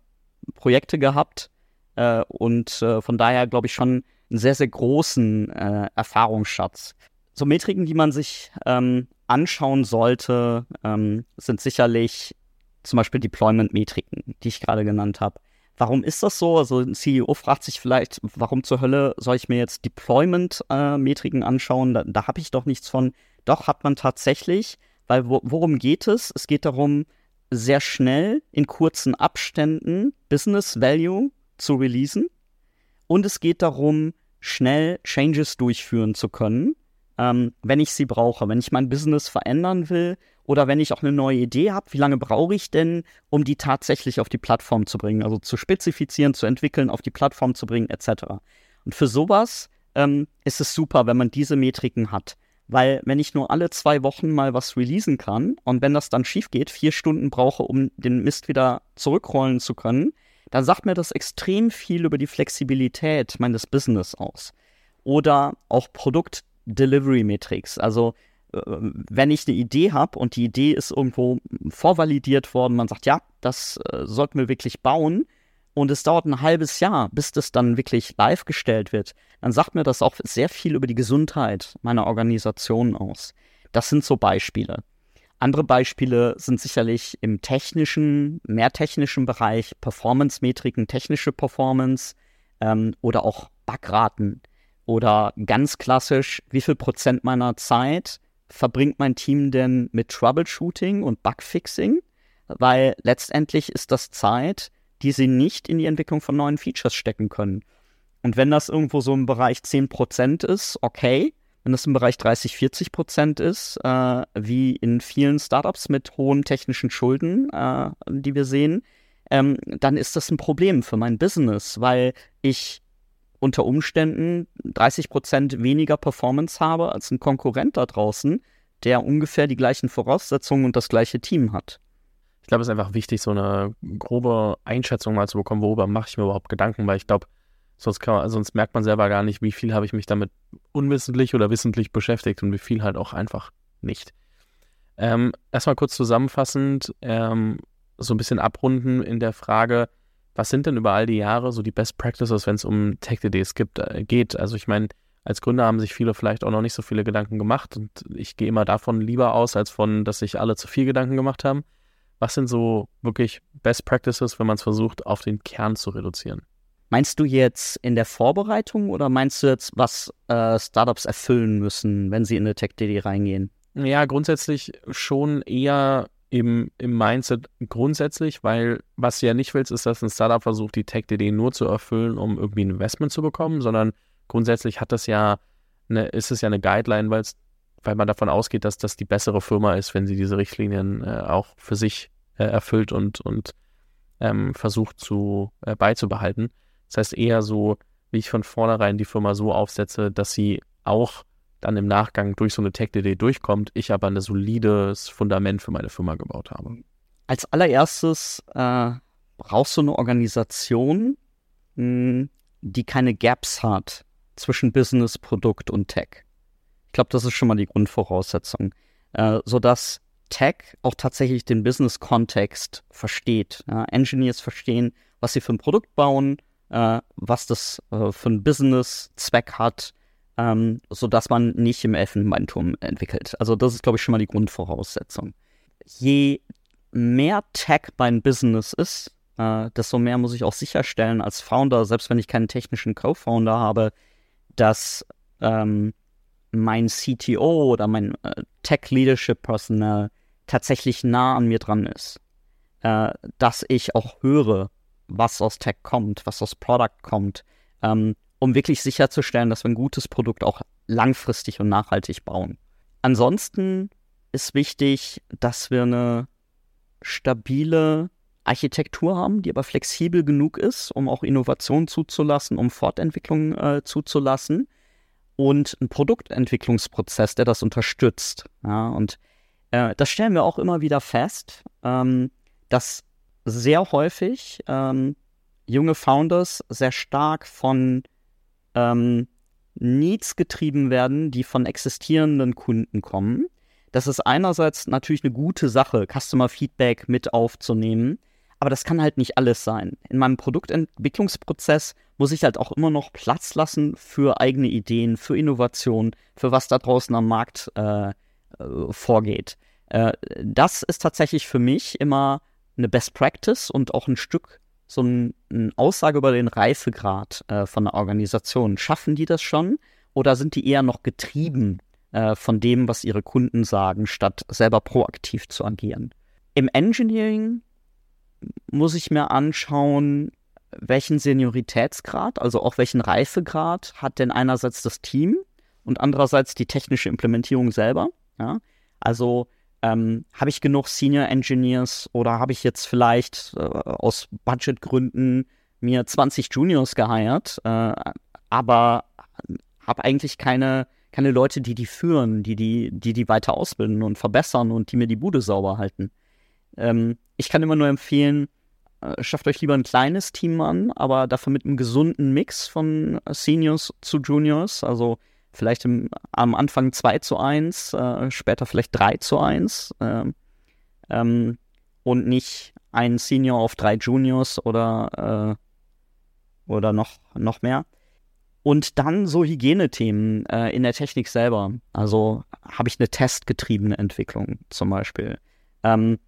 Projekte gehabt äh, und äh, von daher glaube ich schon einen sehr, sehr großen äh, Erfahrungsschatz. So Metriken, die man sich ähm, anschauen sollte, ähm, sind sicherlich zum Beispiel Deployment-Metriken, die ich gerade genannt habe. Warum ist das so? Also ein CEO fragt sich vielleicht, warum zur Hölle soll ich mir jetzt Deployment-Metriken anschauen? Da, da habe ich doch nichts von. Doch hat man tatsächlich, weil wo, worum geht es? Es geht darum, sehr schnell in kurzen Abständen Business Value zu releasen. Und es geht darum, schnell Changes durchführen zu können, ähm, wenn ich sie brauche. Wenn ich mein Business verändern will oder wenn ich auch eine neue Idee habe, wie lange brauche ich denn, um die tatsächlich auf die Plattform zu bringen? Also zu spezifizieren, zu entwickeln, auf die Plattform zu bringen, etc. Und für sowas ähm, ist es super, wenn man diese Metriken hat. Weil wenn ich nur alle zwei Wochen mal was releasen kann und wenn das dann schief geht, vier Stunden brauche, um den Mist wieder zurückrollen zu können, dann sagt mir das extrem viel über die Flexibilität meines Business aus. Oder auch Produkt-Delivery-Metrics. Also äh, wenn ich eine Idee habe und die Idee ist irgendwo vorvalidiert worden, man sagt, ja, das äh, sollten wir wirklich bauen, und es dauert ein halbes Jahr, bis das dann wirklich live gestellt wird, dann sagt mir das auch sehr viel über die Gesundheit meiner Organisation aus. Das sind so Beispiele. Andere Beispiele sind sicherlich im technischen, mehr technischen Bereich, Performance-Metriken, technische Performance ähm, oder auch Backraten. Oder ganz klassisch, wie viel Prozent meiner Zeit verbringt mein Team denn mit Troubleshooting und Bugfixing? Weil letztendlich ist das Zeit, die sie nicht in die Entwicklung von neuen Features stecken können. Und wenn das irgendwo so im Bereich 10% ist, okay. Wenn das im Bereich 30, 40% ist, äh, wie in vielen Startups mit hohen technischen Schulden, äh, die wir sehen, ähm, dann ist das ein Problem für mein Business, weil ich unter Umständen 30% weniger Performance habe als ein Konkurrent da draußen, der ungefähr die gleichen Voraussetzungen und das gleiche Team hat ich glaube, es ist einfach wichtig, so eine grobe Einschätzung mal zu bekommen, worüber mache ich mir überhaupt Gedanken, weil ich glaube, sonst, sonst merkt man selber gar nicht, wie viel habe ich mich damit unwissentlich oder wissentlich beschäftigt und wie viel halt auch einfach nicht. Ähm, erstmal kurz zusammenfassend, ähm, so ein bisschen abrunden in der Frage, was sind denn über all die Jahre so die Best Practices, wenn es um Tech-Ideen äh, geht? Also ich meine, als Gründer haben sich viele vielleicht auch noch nicht so viele Gedanken gemacht und ich gehe immer davon lieber aus, als von, dass sich alle zu viel Gedanken gemacht haben. Was sind so wirklich Best Practices, wenn man es versucht, auf den Kern zu reduzieren? Meinst du jetzt in der Vorbereitung oder meinst du jetzt, was äh, Startups erfüllen müssen, wenn sie in eine Tech-DD reingehen? Ja, grundsätzlich schon eher im, im Mindset grundsätzlich, weil was du ja nicht willst, ist, dass ein Startup versucht, die Tech-DD nur zu erfüllen, um irgendwie ein Investment zu bekommen, sondern grundsätzlich hat das ja eine, ist es ja eine Guideline, weil weil man davon ausgeht, dass das die bessere Firma ist, wenn sie diese Richtlinien äh, auch für sich äh, erfüllt und, und ähm, versucht zu äh, beizubehalten. Das heißt eher so, wie ich von vornherein die Firma so aufsetze, dass sie auch dann im Nachgang durch so eine Tech-DD durchkommt, ich aber ein solides Fundament für meine Firma gebaut habe. Als allererstes äh, brauchst du eine Organisation, mh, hm, die keine Gaps hat zwischen Business, Produkt und Tech. Ich glaube, das ist schon mal die Grundvoraussetzung, äh, sodass Tech auch tatsächlich den Business-Kontext versteht. Ja, Engineers verstehen, was sie für ein Produkt bauen, äh, was das äh, für ein Business-Zweck hat, ähm, sodass man nicht im Elfenbeinturm entwickelt. Also das ist, glaube ich, schon mal die Grundvoraussetzung. Je mehr Tech mein Business ist, äh, desto mehr muss ich auch sicherstellen als Founder, selbst wenn ich keinen technischen Co-Founder habe, dass ähm, mein CTO oder mein äh, Tech Leadership Personnel tatsächlich nah an mir dran ist. Äh, dass ich auch höre, was aus Tech kommt, was aus Product kommt, ähm, um wirklich sicherzustellen, dass wir ein gutes Produkt auch langfristig und nachhaltig bauen. Ansonsten ist wichtig, dass wir eine stabile Architektur haben, die aber flexibel genug ist, um auch Innovation zuzulassen, um Fortentwicklung äh, zuzulassen und ein Produktentwicklungsprozess, der das unterstützt. Ja, und äh, das stellen wir auch immer wieder fest, ähm, dass sehr häufig ähm, junge Founders sehr stark von ähm, Needs getrieben werden, die von existierenden Kunden kommen. Das ist einerseits natürlich eine gute Sache, Customer Feedback mit aufzunehmen, aber das kann halt nicht alles sein. In meinem Produktentwicklungsprozess muss ich halt auch immer noch Platz lassen für eigene Ideen, für Innovation, für was da draußen am Markt äh, äh, vorgeht. Äh, das ist tatsächlich für mich immer eine Best Practice und auch ein Stück so ein, eine Aussage über den Reifegrad äh, von der Organisation. Schaffen die das schon oder sind die eher noch getrieben äh, von dem, was ihre Kunden sagen, statt selber proaktiv zu agieren? Im Engineering muss ich mir anschauen, welchen Senioritätsgrad, also auch welchen Reifegrad hat denn einerseits das Team und andererseits die technische Implementierung selber. Ja? Also ähm, habe ich genug Senior Engineers oder habe ich jetzt vielleicht äh, aus Budgetgründen mir 20 Juniors geheiert, äh, aber habe eigentlich keine, keine Leute, die die führen, die die, die die weiter ausbilden und verbessern und die mir die Bude sauber halten. Ähm, ich kann immer nur empfehlen, äh, schafft euch lieber ein kleines Team an, aber dafür mit einem gesunden Mix von Seniors zu Juniors, also vielleicht im, am Anfang 2 zu 1, äh, später vielleicht 3 zu 1 äh, ähm, und nicht ein Senior auf drei Juniors oder, äh, oder noch, noch mehr. Und dann so Hygienethemen äh, in der Technik selber. Also habe ich eine testgetriebene Entwicklung zum Beispiel. Ähm,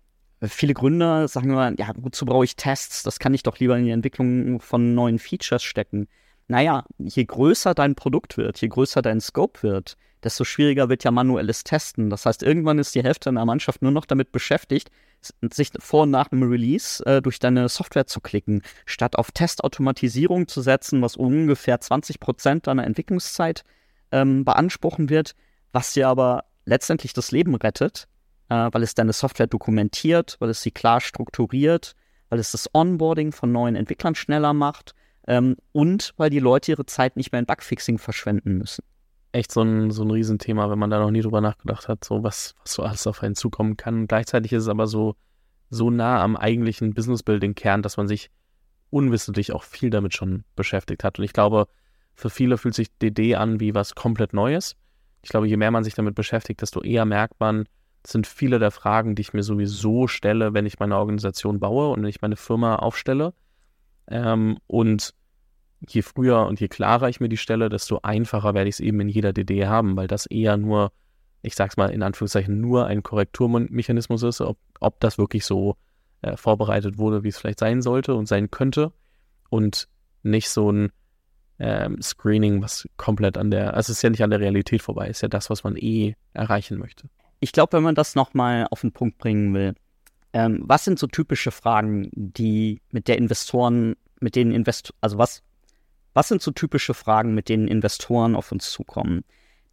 viele Gründer sagen immer, ja, wozu brauche ich Tests? Das kann ich doch lieber in die Entwicklung von neuen Features stecken naja, je größer dein Produkt wird, je größer dein Scope wird, desto schwieriger wird ja manuelles Testen. Das heißt, irgendwann ist die Hälfte einer Mannschaft nur noch damit beschäftigt, sich vor und nach einem Release äh, durch deine Software zu klicken, statt auf Testautomatisierung zu setzen, was ungefähr 20 Prozent deiner Entwicklungszeit ähm, beanspruchen wird, was dir aber letztendlich das Leben rettet, äh, weil es deine Software dokumentiert, weil es sie klar strukturiert, weil es das Onboarding von neuen Entwicklern schneller macht ähm, und weil die Leute ihre Zeit nicht mehr in Bugfixing verschwenden müssen. Echt so ein, so ein Riesenthema, wenn man da noch nie drüber nachgedacht hat, so was, was so alles auf einen zukommen kann. Gleichzeitig ist es aber so, so nah am eigentlichen Business-Building-Kern, dass man sich unwissentlich auch viel damit schon beschäftigt hat. Und ich glaube, für viele fühlt sich DD an wie was komplett Neues. Ich glaube, je mehr man sich damit beschäftigt, desto eher merkt man, sind viele der Fragen, die ich mir sowieso stelle, wenn ich meine Organisation baue und wenn ich meine Firma aufstelle. Ähm, und je früher und je klarer ich mir die stelle, desto einfacher werde ich es eben in jeder DD haben, weil das eher nur, ich sag's mal in Anführungszeichen, nur ein Korrekturmechanismus ist, ob, ob das wirklich so äh, vorbereitet wurde, wie es vielleicht sein sollte und sein könnte und nicht so ein ähm, Screening, was komplett an der, also es ist ja nicht an der Realität vorbei, ist ja das, was man eh erreichen möchte. Ich glaube, wenn man das nochmal auf den Punkt bringen will, ähm, was sind so typische Fragen, die mit der Investoren, mit denen Invest, also was, was sind so typische Fragen, mit denen Investoren auf uns zukommen?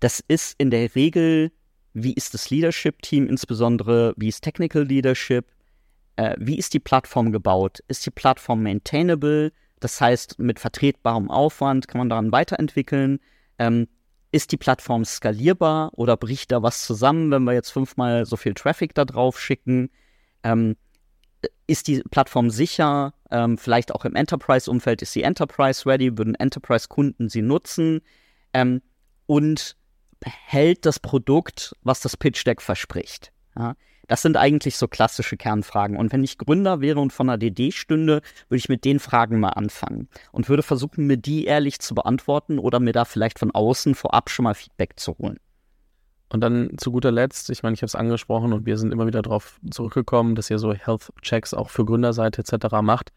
Das ist in der Regel, wie ist das Leadership-Team, insbesondere wie ist Technical Leadership, äh, wie ist die Plattform gebaut? Ist die Plattform maintainable? Das heißt, mit vertretbarem Aufwand kann man daran weiterentwickeln. Ähm, ist die Plattform skalierbar oder bricht da was zusammen, wenn wir jetzt fünfmal so viel Traffic da drauf schicken? Ähm, ist die Plattform sicher? Ähm, vielleicht auch im Enterprise-Umfeld ist sie Enterprise-ready? Würden Enterprise-Kunden sie nutzen? Ähm, und hält das Produkt, was das Pitch-Deck verspricht? Ja? Das sind eigentlich so klassische Kernfragen. Und wenn ich Gründer wäre und von einer DD stünde, würde ich mit den Fragen mal anfangen und würde versuchen, mir die ehrlich zu beantworten oder mir da vielleicht von außen vorab schon mal Feedback zu holen. Und dann zu guter Letzt, ich meine, ich habe es angesprochen und wir sind immer wieder darauf zurückgekommen, dass ihr so Health-Checks auch für Gründerseite etc. macht.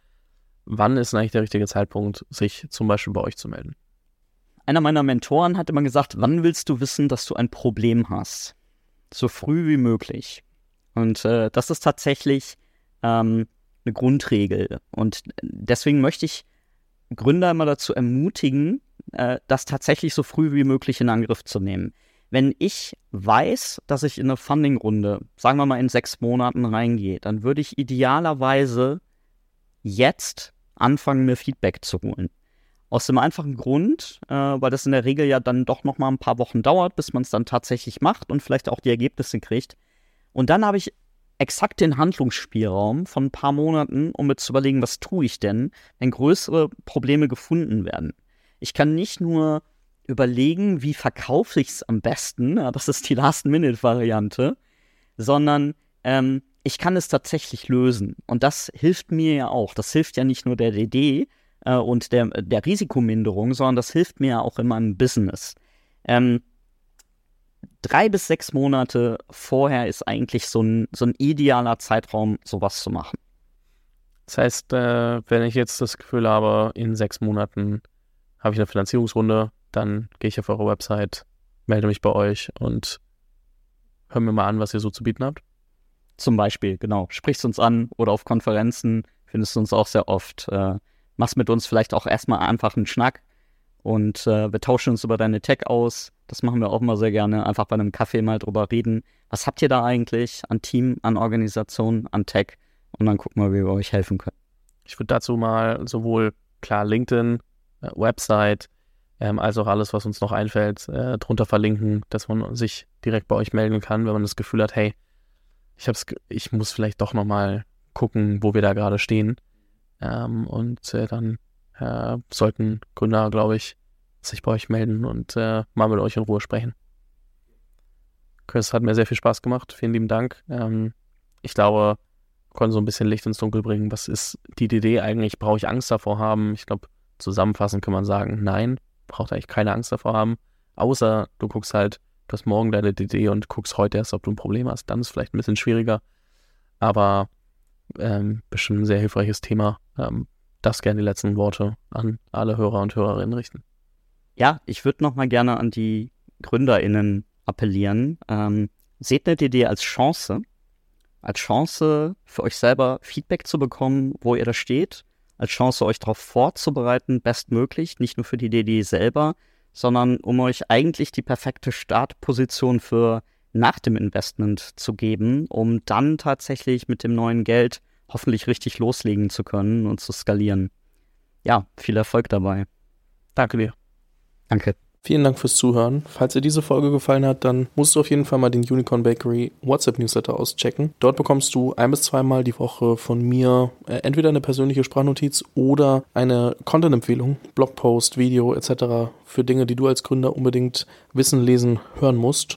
Wann ist eigentlich der richtige Zeitpunkt, sich zum Beispiel bei euch zu melden? Einer meiner Mentoren hat immer gesagt, wann willst du wissen, dass du ein Problem hast? So früh wie möglich. Und äh, das ist tatsächlich ähm, eine Grundregel. Und deswegen möchte ich Gründer immer dazu ermutigen, äh, das tatsächlich so früh wie möglich in Angriff zu nehmen wenn ich weiß, dass ich in eine Funding-Runde, sagen wir mal in sechs Monaten reingehe, dann würde ich idealerweise jetzt anfangen, mir Feedback zu holen. Aus dem einfachen Grund, äh, weil das in der Regel ja dann doch noch mal ein paar Wochen dauert, bis man es dann tatsächlich macht und vielleicht auch die Ergebnisse kriegt. Und dann habe ich exakt den Handlungsspielraum von ein paar Monaten, um mir zu überlegen, was tue ich denn, wenn größere Probleme gefunden werden. Ich kann nicht nur überlegen, wie verkaufe ich es am besten, das ist die Last-Minute-Variante, sondern ähm, ich kann es tatsächlich lösen. Und das hilft mir ja auch. Das hilft ja nicht nur der DD äh, und der, der Risikominderung, sondern das hilft mir ja auch in meinem Business. Ähm, drei bis sechs Monate vorher ist eigentlich so ein, so ein idealer Zeitraum, sowas zu machen. Das heißt, äh, wenn ich jetzt das Gefühl habe, in sechs Monaten habe ich eine Finanzierungsrunde, dann gehe ich auf eure Website, melde mich bei euch und höre mir mal an, was ihr so zu bieten habt. Zum Beispiel, genau. Sprichst uns an oder auf Konferenzen, findest du uns auch sehr oft. Äh, machst mit uns vielleicht auch erstmal einfach einen Schnack und äh, wir tauschen uns über deine Tech aus. Das machen wir auch immer sehr gerne. Einfach bei einem Kaffee mal drüber reden. Was habt ihr da eigentlich an Team, an Organisation, an Tech? Und dann gucken wir, wie wir euch helfen können. Ich würde dazu mal sowohl klar LinkedIn, äh, Website, ähm, als auch alles, was uns noch einfällt, äh, drunter verlinken, dass man sich direkt bei euch melden kann, wenn man das Gefühl hat, hey, ich hab's, ich muss vielleicht doch nochmal gucken, wo wir da gerade stehen. Ähm, und äh, dann äh, sollten Gründer, glaube ich, sich bei euch melden und äh, mal mit euch in Ruhe sprechen. Chris, hat mir sehr viel Spaß gemacht. Vielen lieben Dank. Ähm, ich glaube, wir konnten so ein bisschen Licht ins Dunkel bringen. Was ist die Idee eigentlich? Brauche ich Angst davor haben? Ich glaube, zusammenfassend kann man sagen, nein, braucht eigentlich keine Angst davor haben. Außer du guckst halt, du hast morgen deine DD und guckst heute erst, ob du ein Problem hast. Dann ist es vielleicht ein bisschen schwieriger. Aber ähm, bestimmt ein sehr hilfreiches Thema. Ähm, das gerne die letzten Worte an alle Hörer und Hörerinnen richten. Ja, ich würde noch mal gerne an die GründerInnen appellieren. Ähm, seht eine DD als Chance, als Chance für euch selber Feedback zu bekommen, wo ihr da steht, als Chance euch darauf vorzubereiten, bestmöglich, nicht nur für die DD selber, sondern um euch eigentlich die perfekte Startposition für nach dem Investment zu geben, um dann tatsächlich mit dem neuen Geld hoffentlich richtig loslegen zu können und zu skalieren. Ja, viel Erfolg dabei. Danke dir. Danke. Vielen Dank fürs Zuhören. Falls dir diese Folge gefallen hat, dann musst du auf jeden Fall mal den Unicorn Bakery WhatsApp Newsletter auschecken. Dort bekommst du ein bis zweimal die Woche von mir äh, entweder eine persönliche Sprachnotiz oder eine Content-Empfehlung, Blogpost, Video etc. für Dinge, die du als Gründer unbedingt wissen, lesen, hören musst.